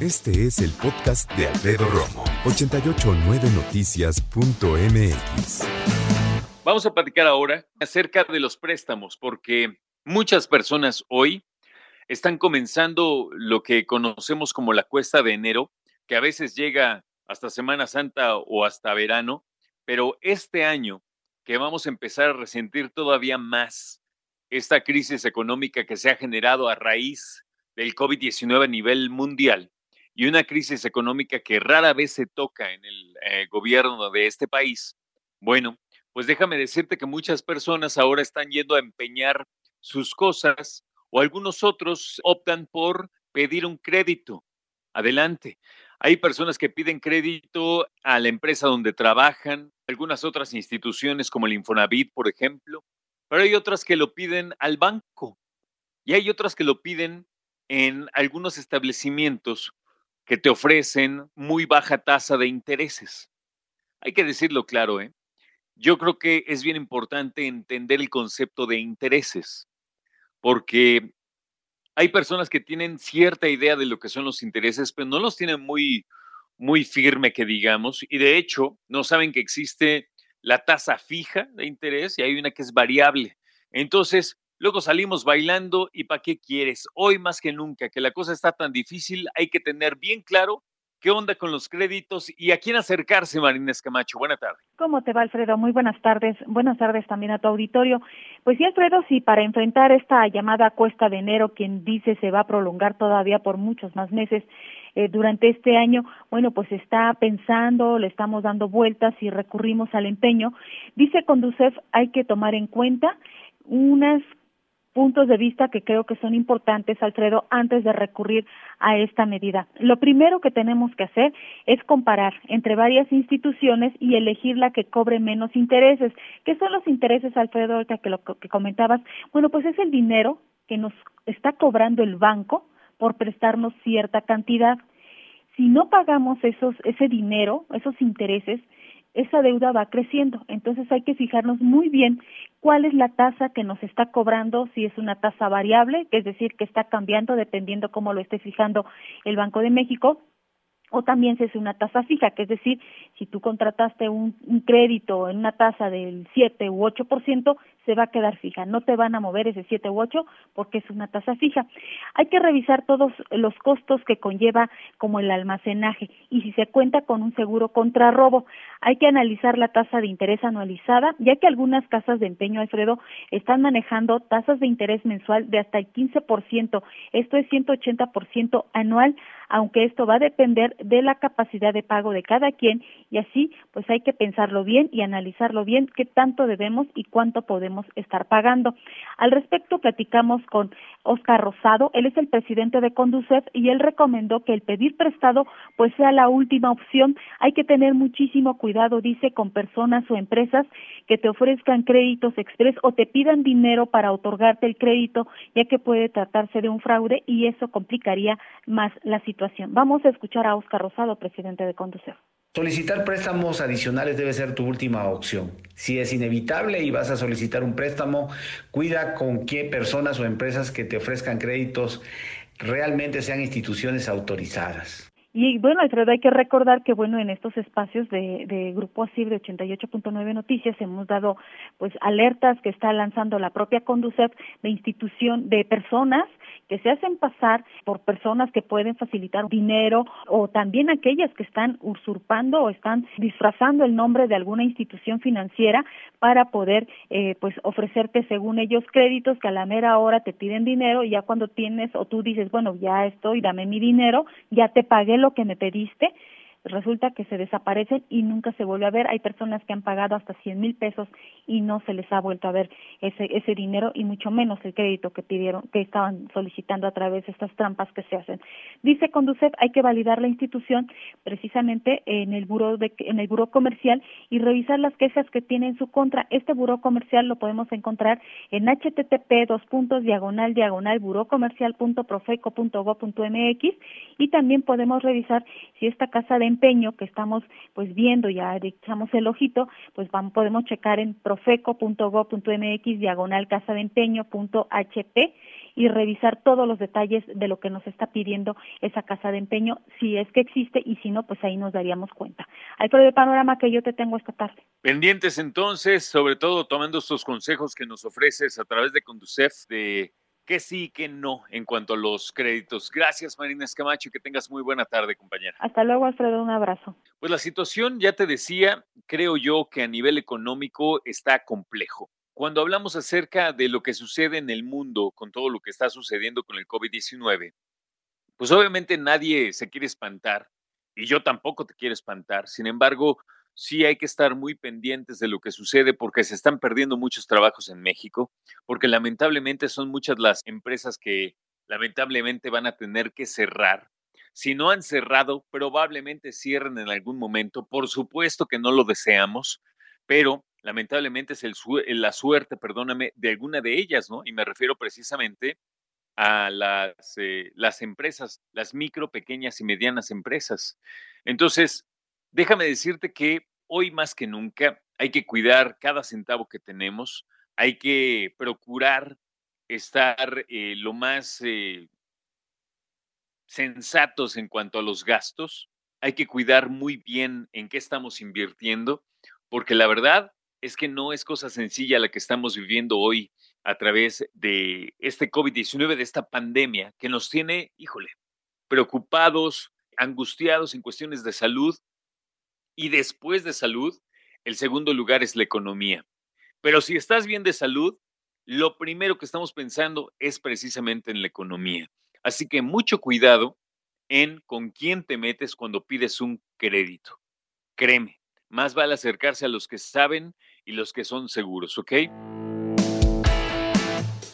Este es el podcast de Alfredo Romo, 889noticias.mx. Vamos a platicar ahora acerca de los préstamos, porque muchas personas hoy están comenzando lo que conocemos como la cuesta de enero, que a veces llega hasta Semana Santa o hasta verano, pero este año que vamos a empezar a resentir todavía más esta crisis económica que se ha generado a raíz del COVID-19 a nivel mundial, y una crisis económica que rara vez se toca en el eh, gobierno de este país, bueno, pues déjame decirte que muchas personas ahora están yendo a empeñar sus cosas o algunos otros optan por pedir un crédito. Adelante. Hay personas que piden crédito a la empresa donde trabajan, algunas otras instituciones como el Infonavit, por ejemplo, pero hay otras que lo piden al banco y hay otras que lo piden en algunos establecimientos que te ofrecen muy baja tasa de intereses. Hay que decirlo claro, ¿eh? Yo creo que es bien importante entender el concepto de intereses, porque hay personas que tienen cierta idea de lo que son los intereses, pero no los tienen muy, muy firme, que digamos, y de hecho no saben que existe la tasa fija de interés y hay una que es variable. Entonces, Luego salimos bailando y ¿para qué quieres? Hoy más que nunca, que la cosa está tan difícil, hay que tener bien claro qué onda con los créditos y a quién acercarse, Marina Escamacho. Buenas tardes. ¿Cómo te va, Alfredo? Muy buenas tardes. Buenas tardes también a tu auditorio. Pues sí, Alfredo, sí, para enfrentar esta llamada cuesta de enero, quien dice se va a prolongar todavía por muchos más meses, eh, durante este año, bueno, pues está pensando, le estamos dando vueltas y recurrimos al empeño. Dice Conducef, hay que tomar en cuenta unas puntos de vista que creo que son importantes, Alfredo, antes de recurrir a esta medida. Lo primero que tenemos que hacer es comparar entre varias instituciones y elegir la que cobre menos intereses. ¿Qué son los intereses, Alfredo, que lo que comentabas? Bueno, pues es el dinero que nos está cobrando el banco por prestarnos cierta cantidad. Si no pagamos esos, ese dinero, esos intereses, esa deuda va creciendo. Entonces hay que fijarnos muy bien cuál es la tasa que nos está cobrando, si es una tasa variable, es decir, que está cambiando dependiendo cómo lo esté fijando el Banco de México, o también si es una tasa fija, que es decir, si tú contrataste un, un crédito en una tasa del 7 u 8%, se va a quedar fija, no te van a mover ese 7 u 8 porque es una tasa fija. Hay que revisar todos los costos que conlleva como el almacenaje y si se cuenta con un seguro contra robo. Hay que analizar la tasa de interés anualizada, ya que algunas casas de empeño, Alfredo, están manejando tasas de interés mensual de hasta el 15%. Esto es 180% anual, aunque esto va a depender de la capacidad de pago de cada quien y así pues hay que pensarlo bien y analizarlo bien qué tanto debemos y cuánto podemos estar pagando. Al respecto, platicamos con Oscar Rosado, él es el presidente de Conducef y él recomendó que el pedir prestado pues sea la última opción. Hay que tener muchísimo cuidado, dice, con personas o empresas que te ofrezcan créditos express o te pidan dinero para otorgarte el crédito, ya que puede tratarse de un fraude y eso complicaría más la situación. Vamos a escuchar a Oscar Rosado, presidente de Conducef. Solicitar préstamos adicionales debe ser tu última opción. Si es inevitable y vas a solicitar un préstamo, cuida con qué personas o empresas que te ofrezcan créditos realmente sean instituciones autorizadas. Y bueno, Alfredo, hay que recordar que bueno, en estos espacios de, de Grupo ASIR de 88.9 Noticias hemos dado pues alertas que está lanzando la propia Conducef de institución de personas que se hacen pasar por personas que pueden facilitar dinero o también aquellas que están usurpando o están disfrazando el nombre de alguna institución financiera para poder eh, pues ofrecerte según ellos créditos que a la mera hora te piden dinero y ya cuando tienes o tú dices bueno ya estoy dame mi dinero ya te pagué lo que me pediste resulta que se desaparecen y nunca se vuelve a ver. Hay personas que han pagado hasta 100 mil pesos y no se les ha vuelto a ver ese, ese dinero y mucho menos el crédito que pidieron, que estaban solicitando a través de estas trampas que se hacen. Dice Conducef, hay que validar la institución precisamente en el buro de, en el buro comercial y revisar las quejas que tiene en su contra. Este buro comercial lo podemos encontrar en http dos puntos diagonal diagonal mx y también podemos revisar si esta casa de empeño que estamos pues viendo ya echamos el ojito pues vamos, podemos checar en profeco.go.mx diagonal casa de empeño.hp y revisar todos los detalles de lo que nos está pidiendo esa casa de empeño, si es que existe y si no, pues ahí nos daríamos cuenta. Alfredo, el panorama que yo te tengo esta tarde. Pendientes entonces, sobre todo tomando estos consejos que nos ofreces a través de Conducef de que sí y que no en cuanto a los créditos. Gracias, Marina Escamacho, y que tengas muy buena tarde, compañera. Hasta luego, Alfredo, un abrazo. Pues la situación, ya te decía, creo yo que a nivel económico está complejo. Cuando hablamos acerca de lo que sucede en el mundo con todo lo que está sucediendo con el COVID-19, pues obviamente nadie se quiere espantar y yo tampoco te quiero espantar. Sin embargo, sí hay que estar muy pendientes de lo que sucede porque se están perdiendo muchos trabajos en México, porque lamentablemente son muchas las empresas que lamentablemente van a tener que cerrar. Si no han cerrado, probablemente cierren en algún momento. Por supuesto que no lo deseamos, pero lamentablemente es el la suerte, perdóname, de alguna de ellas, ¿no? Y me refiero precisamente a las, eh, las empresas, las micro, pequeñas y medianas empresas. Entonces, déjame decirte que hoy más que nunca hay que cuidar cada centavo que tenemos, hay que procurar estar eh, lo más eh, sensatos en cuanto a los gastos, hay que cuidar muy bien en qué estamos invirtiendo, porque la verdad es que no es cosa sencilla la que estamos viviendo hoy a través de este COVID-19, de esta pandemia que nos tiene, híjole, preocupados, angustiados en cuestiones de salud y después de salud, el segundo lugar es la economía. Pero si estás bien de salud, lo primero que estamos pensando es precisamente en la economía. Así que mucho cuidado en con quién te metes cuando pides un crédito. Créeme, más vale acercarse a los que saben y los que son seguros, ¿ok?